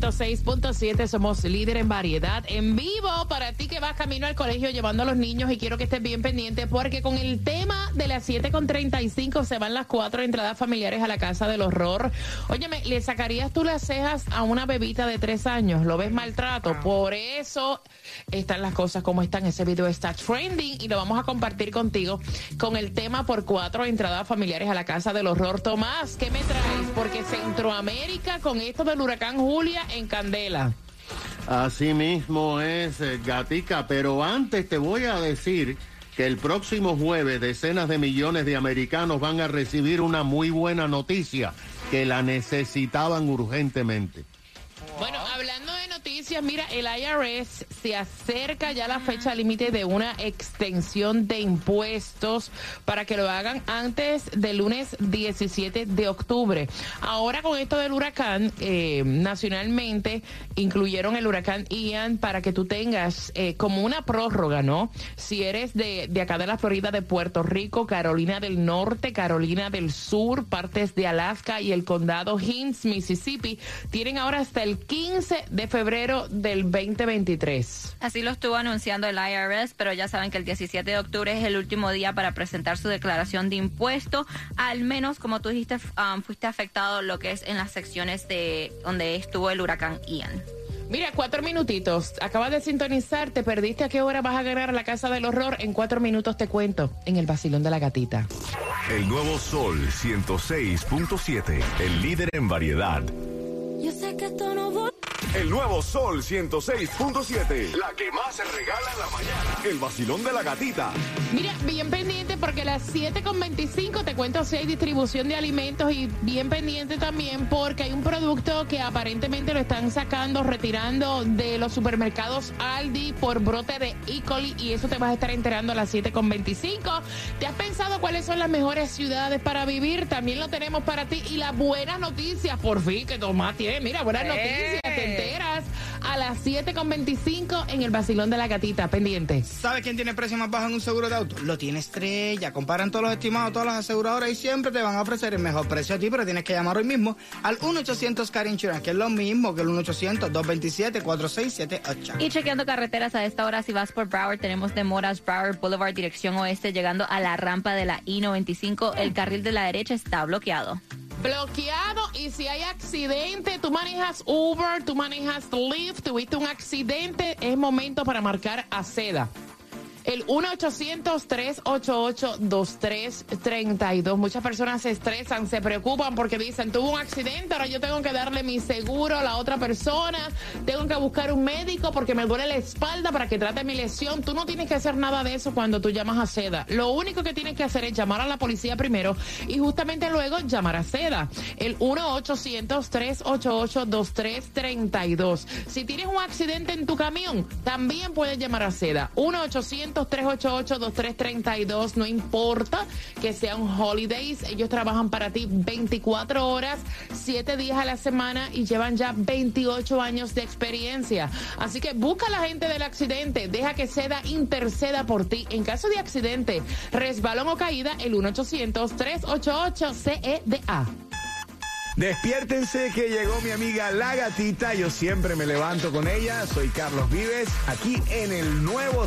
106.7, somos líder en variedad, en vivo para ti que vas camino al colegio llevando a los niños y quiero que estés bien pendiente porque con el tema de las 7.35 se van las cuatro entradas familiares a la casa del horror. Óyeme, ¿le sacarías tú las cejas a una bebita de tres años? ¿Lo ves maltrato? Por eso están las cosas como están. Ese video está trending y lo vamos a compartir contigo con el tema por cuatro entradas familiares a la casa del horror. Tomás, ¿qué me traes? Porque Centroamérica con esto del huracán Julia en Candela. Así mismo es, eh, Gatica, pero antes te voy a decir que el próximo jueves decenas de millones de americanos van a recibir una muy buena noticia, que la necesitaban urgentemente. Bueno, hablando de noticias, mira, el IRS se acerca ya la fecha límite de una extensión de impuestos para que lo hagan antes del lunes 17 de octubre. Ahora con esto del huracán, eh, nacionalmente incluyeron el huracán Ian para que tú tengas eh, como una prórroga, ¿no? Si eres de, de acá de la Florida, de Puerto Rico, Carolina del Norte, Carolina del Sur, partes de Alaska y el condado Hinds, Mississippi, tienen ahora hasta el 15 de febrero del 2023. Así lo estuvo anunciando el IRS, pero ya saben que el 17 de octubre es el último día para presentar su declaración de impuesto. Al menos, como tú dijiste, um, fuiste afectado lo que es en las secciones de donde estuvo el huracán Ian. Mira, cuatro minutitos. Acabas de sintonizar, te perdiste a qué hora vas a ganar a la casa del horror. En cuatro minutos te cuento en el vacilón de la gatita. El nuevo Sol 106.7, el líder en variedad. Yo sé que esto no va. El nuevo Sol 106.7, la que más se regala en la mañana. El vacilón de la gatita. Mira, bien pendiente porque a las 7.25 te cuento si hay distribución de alimentos y bien pendiente también porque hay un producto que aparentemente lo están sacando, retirando de los supermercados Aldi por brote de E. coli y eso te vas a estar enterando a las 7.25. ¿Te has pensado cuáles son las mejores ciudades para vivir? También lo tenemos para ti y las buenas noticias, por fin, que Tomás mira, buenas noticias, te enteras a las 7.25 en el vacilón de la gatita, pendiente. ¿Sabes quién tiene precio más bajo en un seguro de auto? Lo tiene Estrella. Comparan todos los estimados, todas las aseguradoras y siempre te van a ofrecer el mejor precio a ti, pero tienes que llamar hoy mismo al 1-800 Car Insurance, que es lo mismo que el 1-800-227-4678. Y chequeando carreteras a esta hora, si vas por Broward, tenemos demoras Broward Boulevard, dirección oeste, llegando a la rampa de la I-95. El carril de la derecha está bloqueado. Bloqueado y si hay accidente, tú manejas Uber, tú manejas Lyft, tuviste un accidente, es momento para marcar a seda. El 1-800-388-2332. Muchas personas se estresan, se preocupan porque dicen, tuvo un accidente, ahora yo tengo que darle mi seguro a la otra persona, tengo que buscar un médico porque me duele la espalda para que trate mi lesión. Tú no tienes que hacer nada de eso cuando tú llamas a seda. Lo único que tienes que hacer es llamar a la policía primero y justamente luego llamar a seda. El 1-800-388-2332. Si tienes un accidente en tu camión, también puedes llamar a seda. 1-800-388-2332. No importa que sean holidays, ellos trabajan para ti 24 horas, 7 días a la semana y llevan ya 28 años de experiencia. Así que busca a la gente del accidente, deja que seda interceda por ti. En caso de accidente, resbalón o caída, el 1-800-388-CEDA. Despiértense que llegó mi amiga La Gatita. Yo siempre me levanto con ella. Soy Carlos Vives, aquí en el nuevo...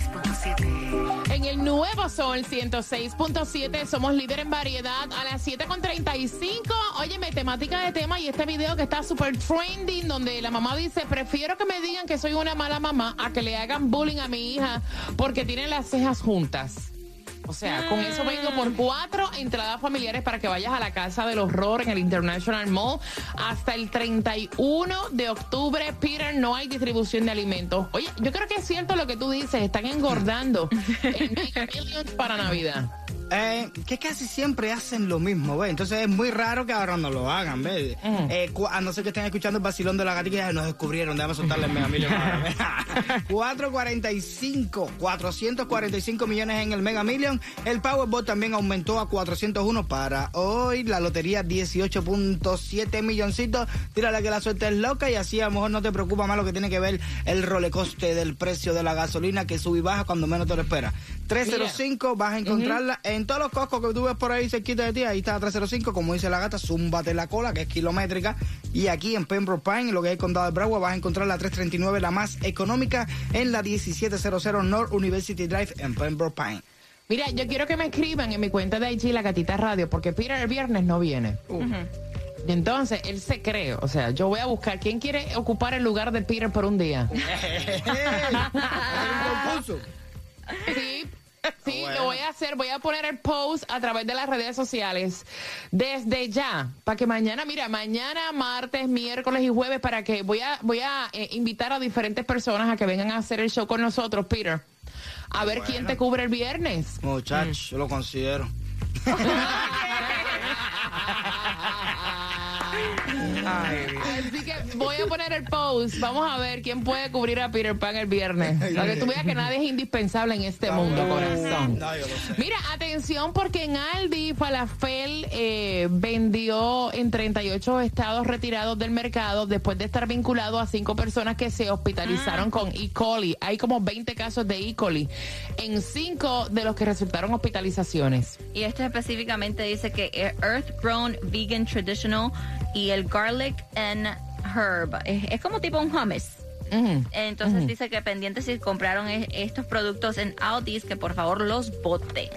106.7 nuevo Sol 106.7. Somos líder en variedad a las 7.35. Óyeme, temática de tema y este video que está súper trending, donde la mamá dice: Prefiero que me digan que soy una mala mamá a que le hagan bullying a mi hija porque tienen las cejas juntas. O sea, con eso vengo por cuatro entradas familiares para que vayas a la Casa del Horror en el International Mall hasta el 31 de octubre. Peter, no hay distribución de alimentos. Oye, yo creo que es cierto lo que tú dices, están engordando en Millions para Navidad. Eh, que casi siempre hacen lo mismo, ¿ves? Entonces es muy raro que ahora no lo hagan, ¿ves? Eh, cu- a no ser que estén escuchando el vacilón de la gatita nos descubrieron, déjame soltarle el mega millón ahora, ¿ves? 445, 445 millones en el mega million. El Powerball también aumentó a 401 para hoy. La lotería 18.7 milloncitos. Tírale que la suerte es loca y así a lo mejor no te preocupa más lo que tiene que ver el rolecoste del precio de la gasolina que sube y baja cuando menos te lo esperas. 305 vas a encontrarla en todos los coscos que tú ves por ahí cerquita de ti. Ahí está 305, como dice la gata, zúmbate la cola, que es kilométrica. Y aquí en Pembroke Pine, lo que es el condado de Broward, vas a encontrar la 339, la más económica, en la 1700 North University Drive en Pembroke Pine. Mira, yo quiero que me escriban en mi cuenta de IG La Gatita Radio, porque Peter el viernes no viene. Y entonces él se cree, o sea, yo voy a buscar quién quiere ocupar el lugar de Peter por un día. Sí, sí, lo voy a hacer. Voy a poner el post a través de las redes sociales desde ya, para que mañana, mira, mañana, martes, miércoles y jueves, para que voy a voy a eh, invitar a diferentes personas a que vengan a hacer el show con nosotros, Peter. A ver quién te cubre el viernes. Muchachos, yo lo considero. Así que voy a poner el post. Vamos a ver quién puede cubrir a Peter Pan el viernes. Para que tú veas que nadie es indispensable en este mundo, corazón. Mira, atención porque en Aldi Falafel eh, vendió en 38 estados retirados del mercado después de estar vinculado a cinco personas que se hospitalizaron con E. coli. Hay como 20 casos de E. coli en cinco de los que resultaron hospitalizaciones. Y este específicamente dice que Earth Grown Vegan Traditional y el Garlic and Herb. Es, es como tipo un hummus. Entonces dice que pendientes si compraron es- estos productos en Aldi's que por favor los boten.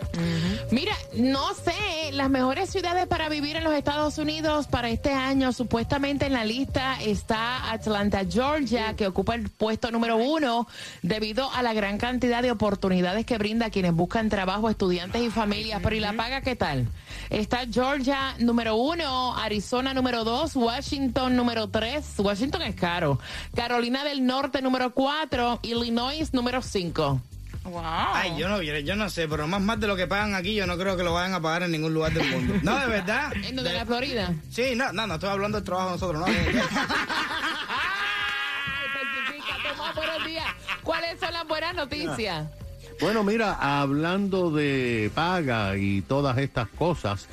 Mira, no sé, las mejores ciudades para vivir en los Estados Unidos para este año, supuestamente en la lista está Atlanta, Georgia, que ocupa el puesto número uno debido a la gran cantidad de oportunidades que brinda a quienes buscan trabajo, estudiantes y familias. Pero ¿y la paga qué tal? Está Georgia número uno, Arizona número dos, Washington número tres, Washington es caro, Carolina del Norte número cuatro, Illinois número cinco. Wow. Ay, yo no, yo, yo no sé, pero más más de lo que pagan aquí, yo no creo que lo vayan a pagar en ningún lugar del mundo. No, de verdad. ¿En donde De- la Florida? Sí, no, no, no estoy hablando del trabajo de nosotros, no. Ay, buenos días. ¿Cuáles son las buenas noticias? Bueno, mira, hablando de paga y todas estas cosas,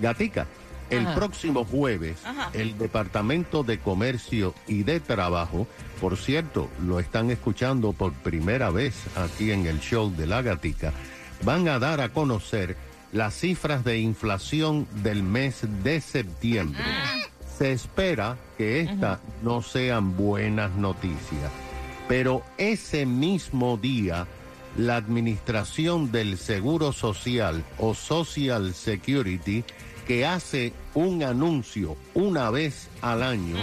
Gatica, el Ajá. próximo jueves, el Departamento de Comercio y de Trabajo, por cierto, lo están escuchando por primera vez aquí en el show de la Gatica, van a dar a conocer las cifras de inflación del mes de septiembre. Se espera que estas no sean buenas noticias, pero ese mismo día la Administración del Seguro Social o Social Security, que hace un anuncio una vez al año,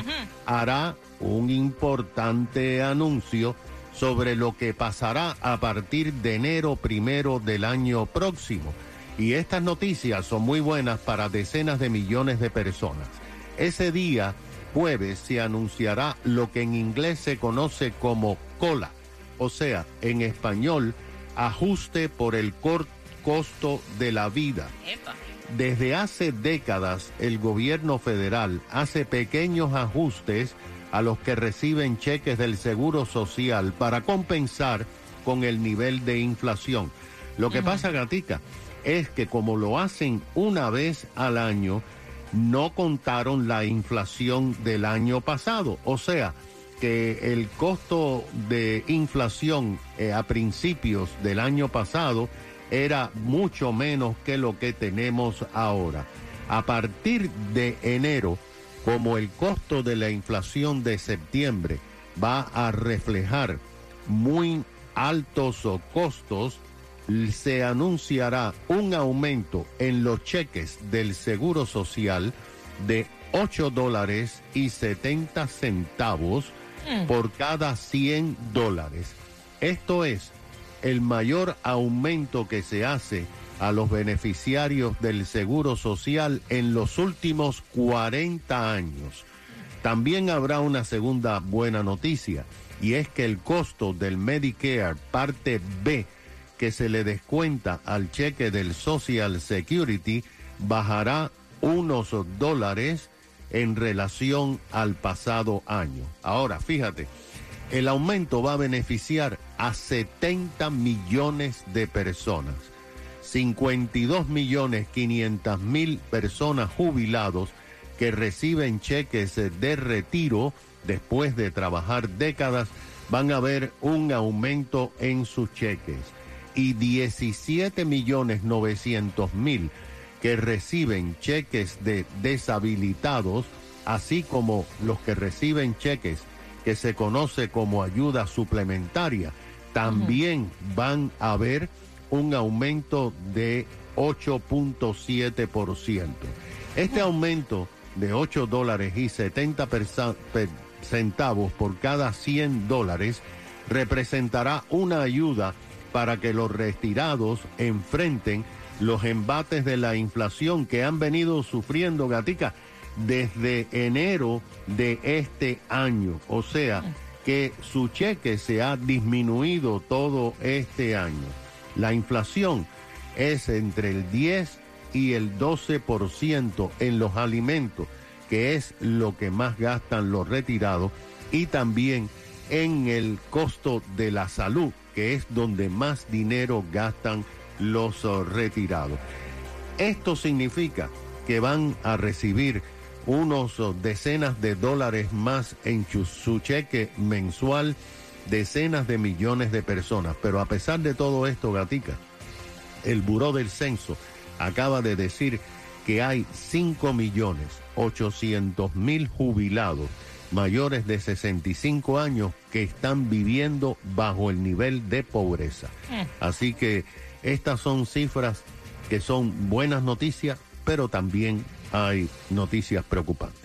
hará un importante anuncio sobre lo que pasará a partir de enero primero del año próximo. Y estas noticias son muy buenas para decenas de millones de personas. Ese día, jueves, se anunciará lo que en inglés se conoce como cola o sea, en español, ajuste por el costo de la vida. Desde hace décadas, el gobierno federal hace pequeños ajustes a los que reciben cheques del Seguro Social para compensar con el nivel de inflación. Lo que pasa, Gatica, es que como lo hacen una vez al año, no contaron la inflación del año pasado. O sea, que el costo de inflación eh, a principios del año pasado era mucho menos que lo que tenemos ahora. A partir de enero, como el costo de la inflación de septiembre va a reflejar muy altos costos, se anunciará un aumento en los cheques del Seguro Social de 8 dólares y 70 centavos por cada 100 dólares. Esto es el mayor aumento que se hace a los beneficiarios del Seguro Social en los últimos 40 años. También habrá una segunda buena noticia y es que el costo del Medicare parte B que se le descuenta al cheque del Social Security bajará unos dólares en relación al pasado año. Ahora, fíjate, el aumento va a beneficiar a 70 millones de personas, 52 millones 500 mil personas jubilados que reciben cheques de retiro después de trabajar décadas, van a ver un aumento en sus cheques. Y 17 millones 900 mil que reciben cheques de deshabilitados, así como los que reciben cheques que se conoce como ayuda suplementaria, también van a ver un aumento de 8.7%. Este aumento de 8 dólares y 70 centavos por cada 100 dólares representará una ayuda para que los retirados enfrenten los embates de la inflación que han venido sufriendo Gatica desde enero de este año. O sea, que su cheque se ha disminuido todo este año. La inflación es entre el 10 y el 12% en los alimentos, que es lo que más gastan los retirados, y también en el costo de la salud, que es donde más dinero gastan los uh, retirados. Esto significa que van a recibir unos uh, decenas de dólares más en su, su cheque mensual, decenas de millones de personas. Pero a pesar de todo esto, Gatica, el Buró del Censo acaba de decir que hay 5 millones 800 mil jubilados mayores de 65 años que están viviendo bajo el nivel de pobreza. Así que estas son cifras que son buenas noticias, pero también hay noticias preocupantes.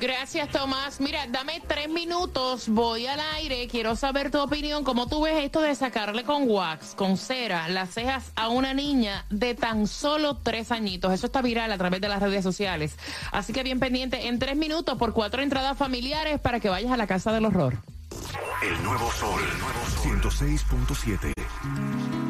Gracias, Tomás. Mira, dame tres minutos, voy al aire, quiero saber tu opinión. ¿Cómo tú ves esto de sacarle con wax, con cera, las cejas a una niña de tan solo tres añitos? Eso está viral a través de las redes sociales. Así que bien pendiente, en tres minutos por cuatro entradas familiares para que vayas a la casa del horror. El nuevo sol, el nuevo sol. 106.7.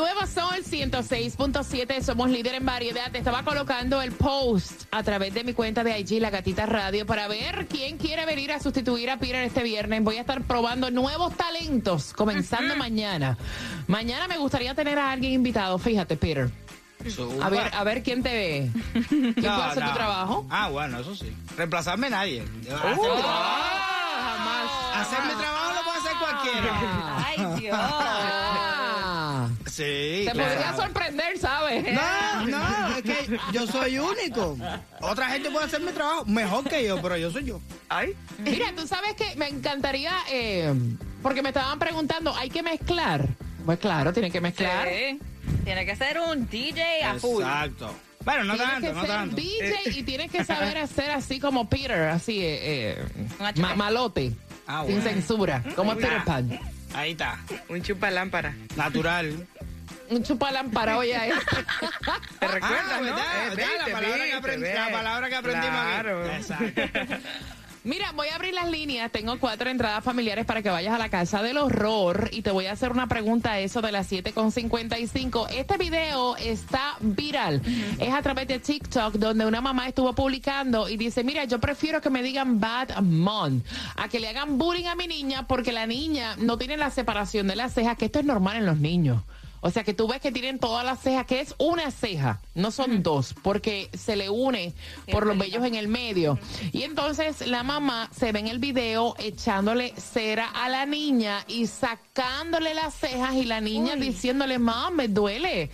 Nuevo Sol 106.7 somos líder en variedad. Te estaba colocando el post a través de mi cuenta de IG, La Gatita Radio, para ver quién quiere venir a sustituir a Peter este viernes. Voy a estar probando nuevos talentos comenzando mañana. Mañana me gustaría tener a alguien invitado, fíjate, Peter. A ver, a ver quién te ve. ¿Quién puede hacer tu trabajo? Ah, bueno, eso sí. Reemplazarme nadie. Uh, Hacer mi trabajo- ah, Hacer mi trabajo lo puede hacer cualquiera. Ay, Dios. Sí. te claro. podría sorprender, ¿sabes? No, no, es que yo soy único. Otra gente puede hacer mi trabajo mejor que yo, pero yo soy yo. Mira, tú sabes que me encantaría, eh, porque me estaban preguntando, ¿hay que mezclar? Pues claro, tiene que mezclar. Sí. Tiene que ser un DJ a full. Exacto. Bueno, no Tienes tanto, que no ser tanto. DJ y tienes que saber hacer así como Peter, así, eh, eh, ma- malote, Ah, sin censura, como Peter Pan. Ahí está. Un chupalámpara. Natural. Un chupalámpara, oye, eh. ¿Te recuerdas, Ah, no? ¿verdad? Eh, ¿verdad? la, palabra que viste, ve. la palabra que aprendimos aquí. Claro. Exacto. Mira, voy a abrir las líneas. Tengo cuatro entradas familiares para que vayas a la casa del horror y te voy a hacer una pregunta a eso de las 7.55. Este video está viral. Es a través de TikTok donde una mamá estuvo publicando y dice, mira, yo prefiero que me digan bad mom a que le hagan bullying a mi niña porque la niña no tiene la separación de las cejas, que esto es normal en los niños. O sea que tú ves que tienen todas las cejas, que es una ceja, no son dos, porque se le une por los vellos en el medio. Y entonces la mamá se ve en el video echándole cera a la niña y sacándole las cejas y la niña diciéndole, mam, me duele,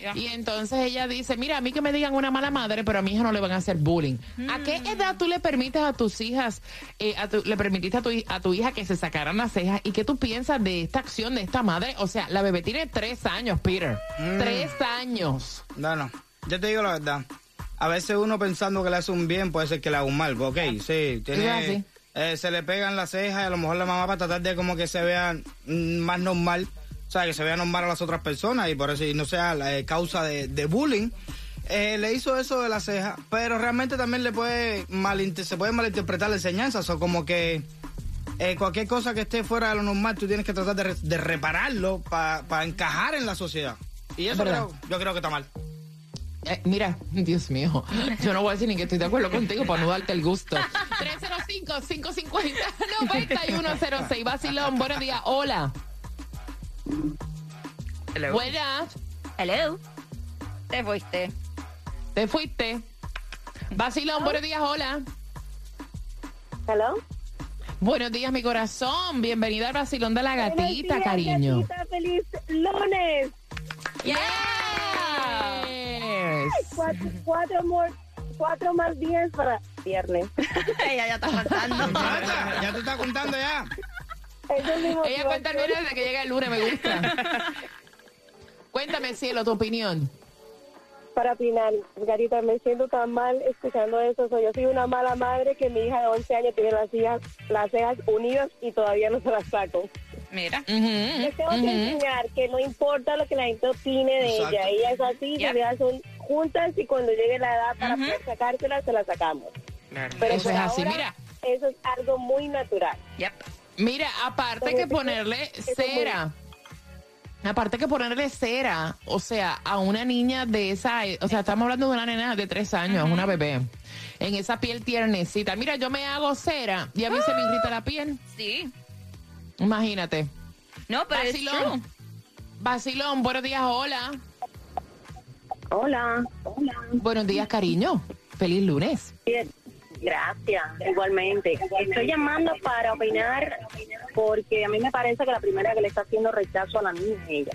ya. Y entonces ella dice, mira, a mí que me digan una mala madre, pero a mi hija no le van a hacer bullying. ¿A qué edad tú le permites a tus hijas, eh, a tu- le permitiste a tu, a tu hija que se sacaran las cejas? ¿Y qué tú piensas de esta acción de esta madre? O sea, la bebé tiene tres años, Peter. Tres años. No, no. Yo te digo la verdad. A veces uno pensando que le hace un bien puede ser que le haga un mal. Ok, sí. Tiene, eh, se le pegan las cejas y a lo mejor la mamá para tratar de como que se vea mm, más normal. O sea, que se vea normal a las otras personas y por eso y no sea la eh, causa de, de bullying. Eh, le hizo eso de la ceja, pero realmente también le puede se puede malinterpretar la enseñanza. O como que eh, cualquier cosa que esté fuera de lo normal, tú tienes que tratar de, re- de repararlo para encajar en la sociedad. Y eso yo creo que está mal. Eh, mira, Dios mío, yo no voy a decir ni que estoy de acuerdo contigo para no darte el gusto. 305-550-9106, Basilón, buenos días, hola. Hello. Buenas, Hello. Te fuiste. te fuiste. Basilón, buenos días, hola. ¿Hello? Buenos días, mi corazón. Bienvenida al Basilón de la Gatita, cariño. feliz lunes. Yes. Cuatro, cuatro, more- cuatro más días para viernes. Ella ya está contando. Ya te está contando ya. Eso es mi Ella cuenta el viernes desde que llega el lunes, me gusta. Cuéntame, cielo, tu opinión. Para opinar, Garita, me siento tan mal escuchando eso. So, yo soy una mala madre que mi hija de 11 años tiene las cejas, las cejas unidas y todavía no se las saco. Mira. Ujú, Les tengo que enseñar que no importa lo que la gente opine de Exacto. ella. Ella es así, Yep. sus cejas son juntas y cuando llegue la edad para poder sacárselas, se las sacamos. Claro. Pero Eso es así, ahora, mira. Eso es algo muy natural. Yep. Mira, aparte que ponerle cera. Aparte que ponerle cera, o sea, a una niña de esa, o sea, estamos hablando de una nena de tres años, una bebé, en esa piel tiernecita. Mira, yo me hago cera y a mí se me irrita la piel. Sí. Imagínate. No, pero es Vacilón. true. Vacilón, buenos días, hola. Hola. Hola. Buenos días, cariño. Feliz lunes. Bien, Gracias, igualmente. Estoy llamando para opinar porque a mí me parece que la primera que le está haciendo rechazo a la niña es ella.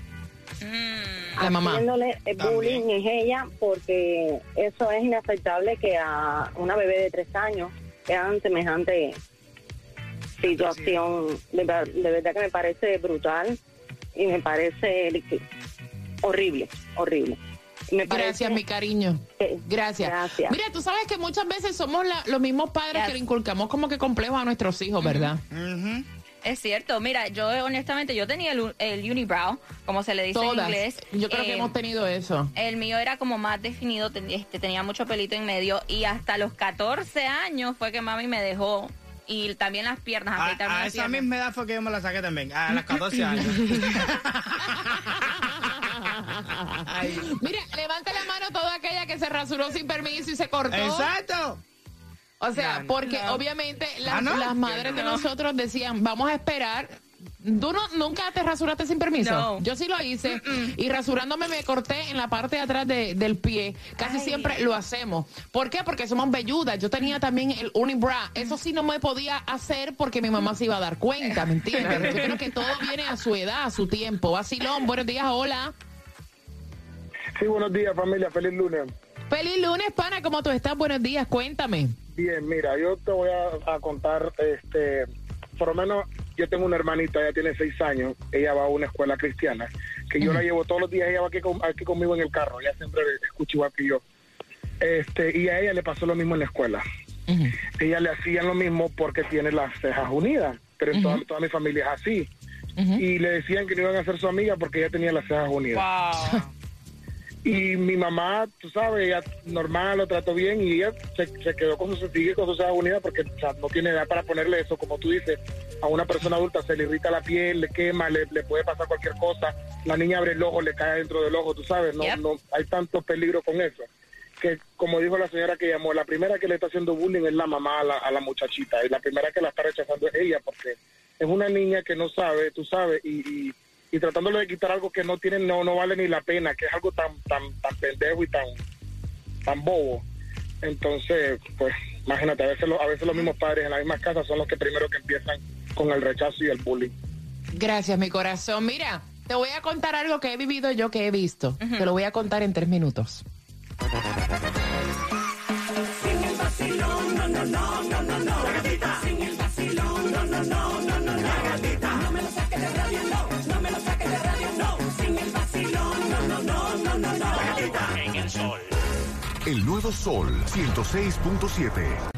Mm, La mamá. Haciéndole el bullying es ella porque eso es inaceptable que a una bebé de tres años hagan semejante situación. De, ver- de verdad que me parece brutal y me parece horrible, horrible. Me Gracias, mi cariño. Gracias. Gracias. Mira, tú sabes que muchas veces somos la- los mismos padres que le inculcamos como que complejos a nuestros hijos, ¿verdad? Ujú. Es cierto. Mira, yo honestamente, yo tenía el, el unibrow, como se le dice en inglés. Yo creo que Eh, hemos tenido eso. El mío era como más definido, ten- este, tenía mucho pelito en medio y hasta los 14 años fue que mami me dejó y también las piernas, A, afeitarme a las esa piernas. misma edad fue que yo me la saqué también, a los 14 años. Mira, levanta la mano toda aquella que se rasuró sin permiso y se cortó. Exacto. O sea, No, porque no. obviamente las, Ah, ¿no? las madres de nosotros decían, vamos a esperar. ¿Tú no, nunca te rasuraste sin permiso? No. Yo sí lo hice. Y rasurándome me corté en la parte de atrás de- del pie. Casi Ay. siempre lo hacemos. ¿Por qué? Porque somos velludas. Yo tenía también el unibra. Eso sí no me podía hacer porque mi mamá se iba a dar cuenta, ¿me entiendes? Yo creo que todo viene a su edad, a su tiempo. Vacilón, buenos días, hola. Sí, buenos días familia, feliz lunes. Feliz lunes, pana, ¿cómo tú estás? Buenos días, cuéntame. Bien, mira, yo te voy a, a contar, este, por lo menos yo tengo una hermanita, ella tiene seis años, ella va a una escuela cristiana, que yo la llevo todos los días, ella va aquí, con- aquí conmigo en el carro, ella siempre escucha igual que yo. Este, y a ella le pasó lo mismo en la escuela. Ella le hacían lo mismo porque tiene las cejas unidas, pero en toda, toda mi familia es así. Y le decían que no iban a ser su amiga porque ella tenía las cejas unidas. Wow. Y mi mamá, tú sabes, ella normal, lo trató bien y ella se, se quedó con su sigue con su ceja unida porque o sea, no tiene edad para ponerle eso, como tú dices, a una persona adulta se le irrita la piel, le quema, le, le puede pasar cualquier cosa, la niña abre el ojo, le cae dentro del ojo, tú sabes, no, Yep. no hay tanto peligro con eso. Que como dijo la señora que llamó, la primera que le está haciendo bullying es la mamá a la, a la muchachita y la primera que la está rechazando es ella porque es una niña que no sabe, tú sabes, y, y, y tratándole de quitar algo que no tiene, no, no vale ni la pena, que es algo tan, tan, tan pendejo y tan, tan bobo. Entonces, pues, imagínate, a veces, lo- a veces los mismos padres en la misma casa son los que primero que empiezan con el rechazo y el bullying. Gracias, mi corazón. Mira, te voy a contar algo que he vivido yo, que he visto. Te lo voy a contar en tres minutos. Sin el vacilón, no, no, no, El nuevo Sol 106.7.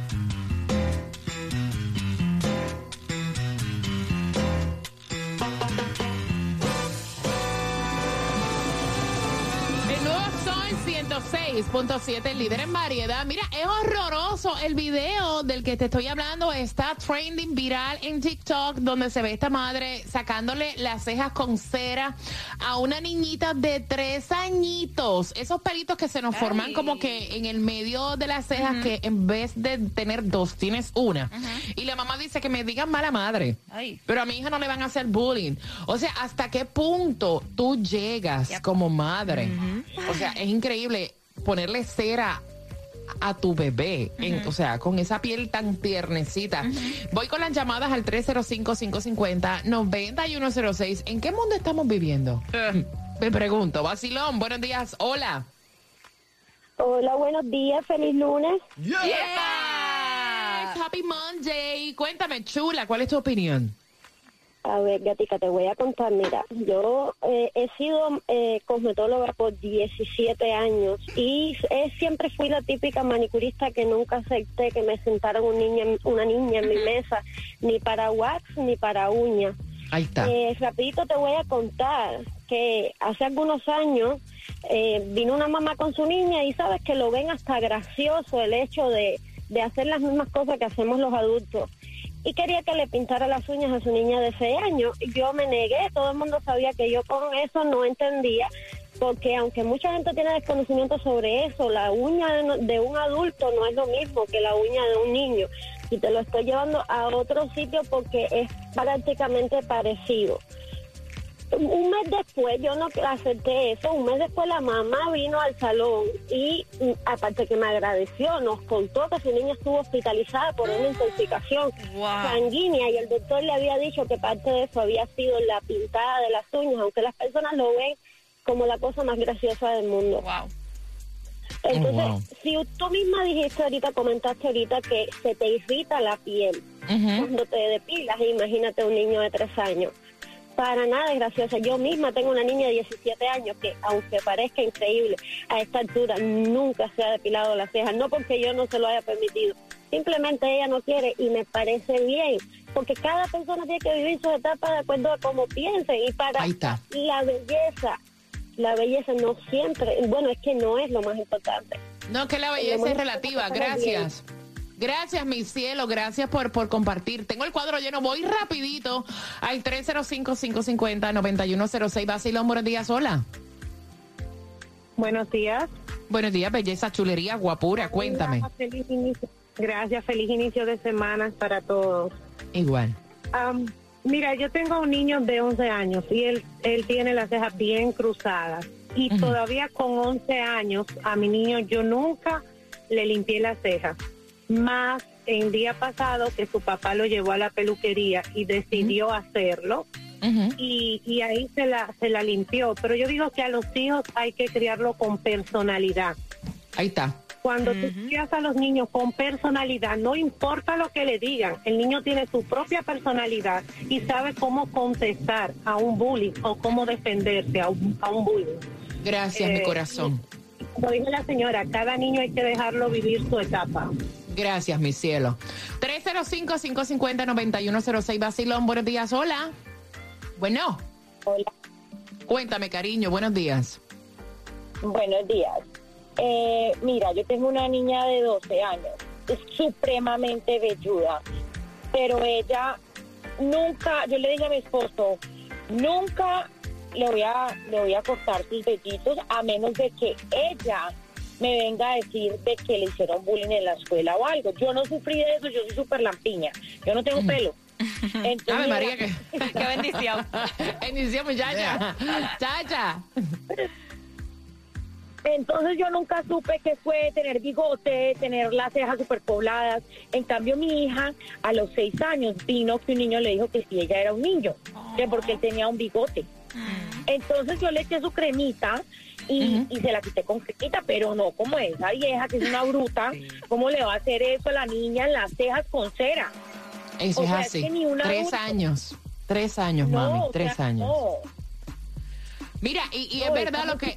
106.7, líder en variedad. Mira, es horroroso el video del que te estoy hablando. Está trending viral en TikTok, donde se ve esta madre sacándole las cejas con cera a una niñita de tres añitos. Esos pelitos que se nos forman como que en el medio de las cejas, que en vez de tener dos, tienes una. Y la mamá dice que me digan mala madre. Ay. Pero a mi hija no le van a hacer bullying. O sea, ¿hasta qué punto tú llegas como madre? O sea, es increíble ponerle cera a tu bebé, en- o sea, con esa piel tan tiernecita. Voy con las llamadas al 305-550-9106. ¿En qué mundo estamos viviendo? Me pregunto, Basilón, buenos días, hola. Hola, buenos días, feliz lunes. Yes, Happy Monday. Cuéntame, chula, ¿cuál es tu opinión? A ver, Gatica, te voy a contar. Mira, yo eh, he sido eh, cosmetóloga por 17 años y eh, siempre fui la típica manicurista que nunca acepté que me sentara un niña, una niña en mi mesa, ni para wax ni para uñas. Ahí está. Eh, rapidito te voy a contar que hace algunos años eh, vino una mamá con su niña y sabes que lo ven hasta gracioso el hecho de, de hacer las mismas cosas que hacemos los adultos. Y quería que le pintara las uñas a su niña de 6 años. Yo me negué, todo el mundo sabía que yo con eso no entendía, porque aunque mucha gente tiene desconocimiento sobre eso, la uña de, de un adulto no es lo mismo que la uña de un niño. Y te lo estoy llevando a otro sitio porque es prácticamente parecido. Un mes después, yo no acepté eso, un mes después la mamá vino al salón y mm, aparte que me agradeció, nos contó que su niña estuvo hospitalizada por una intoxicación sanguínea y el doctor le había dicho que parte de eso había sido la pintada de las uñas, aunque las personas lo ven como la cosa más graciosa del mundo. Entonces, Oh, wow. si tú misma dijiste ahorita, comentaste ahorita que se te irrita la piel cuando te depilas, imagínate un niño de tres años. Para nada es graciosa. Yo misma tengo una niña de 17 años que, aunque parezca increíble, a esta altura nunca se ha depilado las cejas. No porque yo no se lo haya permitido. Simplemente ella no quiere y me parece bien. Porque cada persona tiene que vivir su etapa de acuerdo a cómo piense. Y para Ahí está. la belleza, la belleza no siempre, bueno, es que no es lo más importante. No, que la belleza es relativa. Gracias. Gracias, mi cielo. Gracias por, por compartir. Tengo el cuadro lleno. Voy rapidito al 305-550-9106. Basilón, buenos días. Hola. Buenos días. Buenos días, belleza, chulería, guapura. Cuéntame. Gracias, feliz inicio, gracias, feliz inicio de semana para todos. Igual. Am, mira, yo tengo un niño de 11 años y él, él tiene las cejas bien cruzadas. Y todavía con 11 años, a mi niño yo nunca le limpié las cejas. Más el día pasado que su papá lo llevó a la peluquería y decidió hacerlo. y, y ahí se la, se la limpió. Pero yo digo que a los hijos hay que criarlo con personalidad. Ahí está. Cuando tú crías a los niños con personalidad, no importa lo que le digan, el niño tiene su propia personalidad y sabe cómo contestar a un bullying o cómo defenderse a un, a un bullying. Gracias, mi Eh, corazón. Como dijo la señora, cada niño hay que dejarlo vivir su etapa. Gracias, mi cielo. 305-550-9106. Basilón, buenos días. Hola. Bueno. Hola. Cuéntame, cariño. Buenos días. Buenos días. Eh, mira, yo tengo una niña de 12 años, es supremamente velluda, pero ella nunca, yo le dije a mi esposo, nunca le voy a, le voy a cortar sus vellitos a menos de que ella me venga a decir de que le hicieron bullying en la escuela o algo. Yo no sufrí de eso, yo soy súper lampiña, yo no tengo pelo. Entonces, Ave María, que... Qué bendición. bendición, muchacha. Chacha. Entonces yo nunca supe que fue tener bigote, tener las cejas súper pobladas. En cambio mi hija a los seis años vino que un niño le dijo que si ella era un niño, que porque él tenía un bigote. Entonces yo le eché su cremita y, y se la quité con cremita, pero no como esa vieja que es una bruta. ¿Cómo le va a hacer eso a la niña en las cejas con cera? Eso O es sea, así. que ni un Tres años. Tres años, No, mami. o Tres sea, años. no. Mira, y, y es verdad lo que...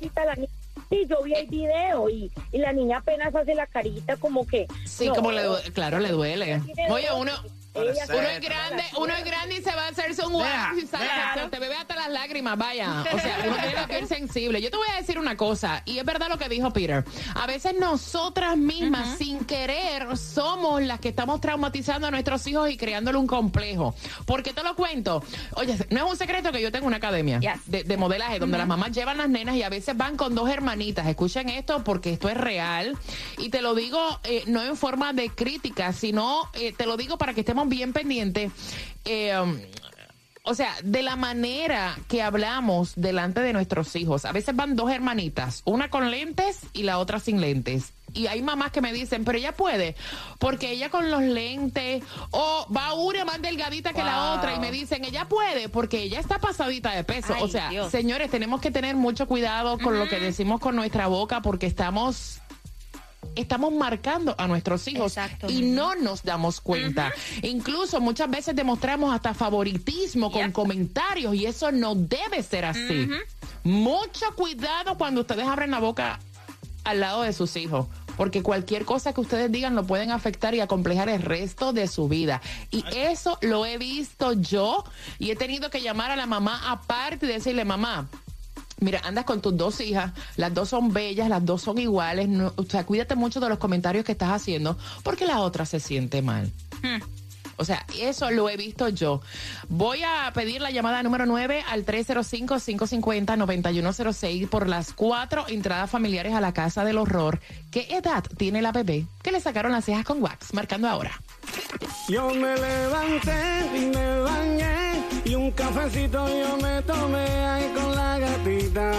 Sí, yo vi el video y, y la niña apenas hace la carita como que... Sí, no, como le duele, claro, le duele. Oye, uno, ella- uno es grande, uno es grande y se va a hacerse un y sale, se te bebe hasta las lágrimas, vaya. O sea, uno tiene la piel sensible. Yo te voy a decir una cosa, y es verdad lo que dijo Peter. A veces nosotras mismas, sin querer, somos las que estamos traumatizando a nuestros hijos y creándole un complejo. ¿Por qué te lo cuento? Oye, no es un secreto que yo tengo una academia de, de modelaje donde las mamás llevan las nenas y a veces van con dos hermanitas. Escuchen esto porque esto es real. Y te lo digo eh, no en forma de crítica, sino eh, te lo digo para que estemos bien pendientes. Eh, um, o sea, de la manera que hablamos delante de nuestros hijos. A veces van dos hermanitas, una con lentes y la otra sin lentes. Y hay mamás que me dicen, pero ella puede, porque ella con los lentes, o va una más delgadita que la otra, y me dicen, ella puede, porque ella está pasadita de peso. Ay, o sea, Dios. señores, tenemos que tener mucho cuidado con lo que decimos con nuestra boca, porque estamos estamos marcando a nuestros hijos y no nos damos cuenta. Incluso muchas veces demostramos hasta favoritismo con comentarios y eso no debe ser así. Mucho cuidado cuando ustedes abren la boca al lado de sus hijos. Porque cualquier cosa que ustedes digan lo pueden afectar y acomplejar el resto de su vida. Y eso lo he visto yo y he tenido que llamar a la mamá aparte y decirle, mamá, Mira, andas con tus dos hijas, las dos son bellas, las dos son iguales, no- o sea, cuídate mucho de los comentarios que estás haciendo porque la otra se siente mal. O sea, eso lo he visto yo. Voy a pedir la llamada número 9 al 305-550-9106 por las cuatro entradas familiares a la casa del horror. ¿Qué edad tiene la bebé que le sacaron las cejas con wax? Marcando ahora. Yo me levanté y me bañé un cafecito yo me tomé ahí con la gatita.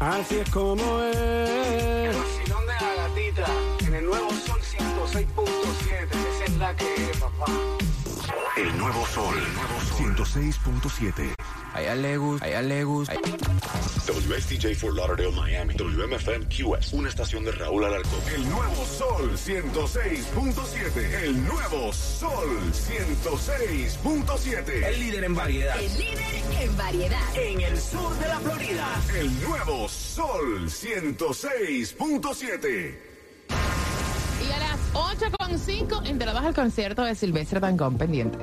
Así es como es. El vacilón de la gatita en el nuevo Sol 106.7. Esa es la que es, papá. El nuevo sol, sol. 106.7. A ella le gusta, a ella le gusta. WSTJ for Lauderdale, Miami. WMFM QS. Una estación de Raúl Alarcón. El nuevo sol 106.7. El nuevo sol 106.7. El líder en variedad. El líder en variedad. En el sur de la Florida. El nuevo sol 106.7. Y a las 8.5 entradas al concierto de Silvestre Dangón pendiente.